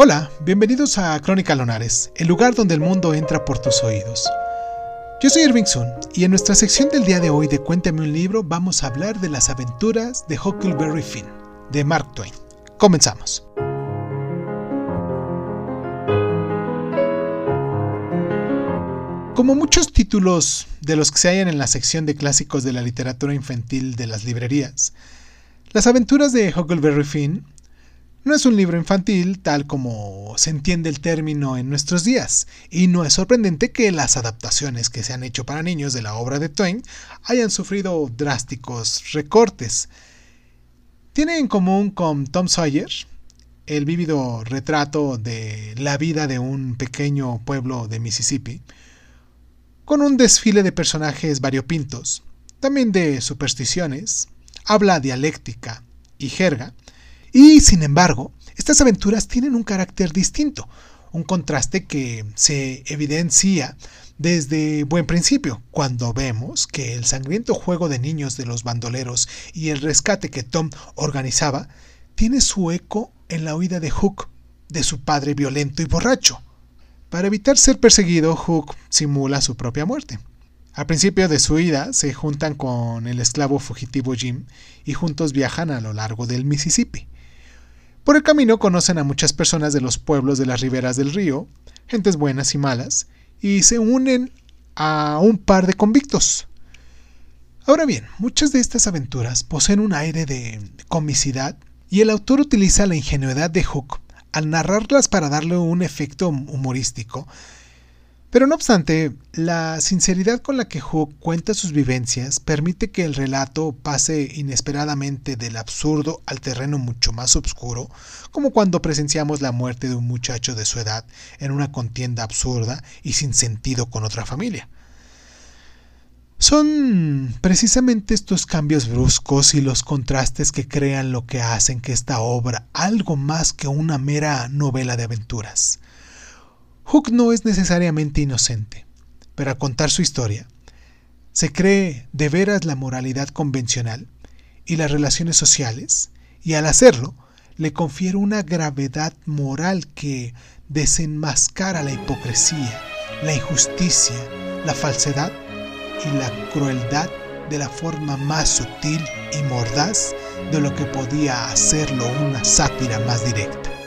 Hola, bienvenidos a Crónica Lonares, el lugar donde el mundo entra por tus oídos. Yo soy Irving Sun y en nuestra sección del día de hoy de Cuéntame un libro vamos a hablar de las aventuras de Huckleberry Finn, de Mark Twain. Comenzamos. Como muchos títulos de los que se hallan en la sección de clásicos de la literatura infantil de las librerías, Las aventuras de Huckleberry Finn no es un libro infantil tal como se entiende el término en nuestros días, y no es sorprendente que las adaptaciones que se han hecho para niños de la obra de Twain hayan sufrido drásticos recortes. Tiene en común con Tom Sawyer, el vívido retrato de la vida de un pequeño pueblo de Mississippi, con un desfile de personajes variopintos, también de supersticiones, habla dialéctica y jerga, y sin embargo, estas aventuras tienen un carácter distinto, un contraste que se evidencia desde buen principio, cuando vemos que el sangriento juego de niños de los bandoleros y el rescate que Tom organizaba tiene su eco en la huida de Hook, de su padre violento y borracho. Para evitar ser perseguido, Hook simula su propia muerte. Al principio de su huida se juntan con el esclavo fugitivo Jim y juntos viajan a lo largo del Mississippi. Por el camino conocen a muchas personas de los pueblos de las riberas del río, gentes buenas y malas, y se unen a un par de convictos. Ahora bien, muchas de estas aventuras poseen un aire de comicidad y el autor utiliza la ingenuidad de Hook al narrarlas para darle un efecto humorístico pero no obstante, la sinceridad con la que Hook cuenta sus vivencias permite que el relato pase inesperadamente del absurdo al terreno mucho más oscuro, como cuando presenciamos la muerte de un muchacho de su edad en una contienda absurda y sin sentido con otra familia. Son precisamente estos cambios bruscos y los contrastes que crean lo que hacen que esta obra algo más que una mera novela de aventuras. Hook no es necesariamente inocente, pero al contar su historia, se cree de veras la moralidad convencional y las relaciones sociales, y al hacerlo, le confiere una gravedad moral que desenmascara la hipocresía, la injusticia, la falsedad y la crueldad de la forma más sutil y mordaz de lo que podía hacerlo una sátira más directa.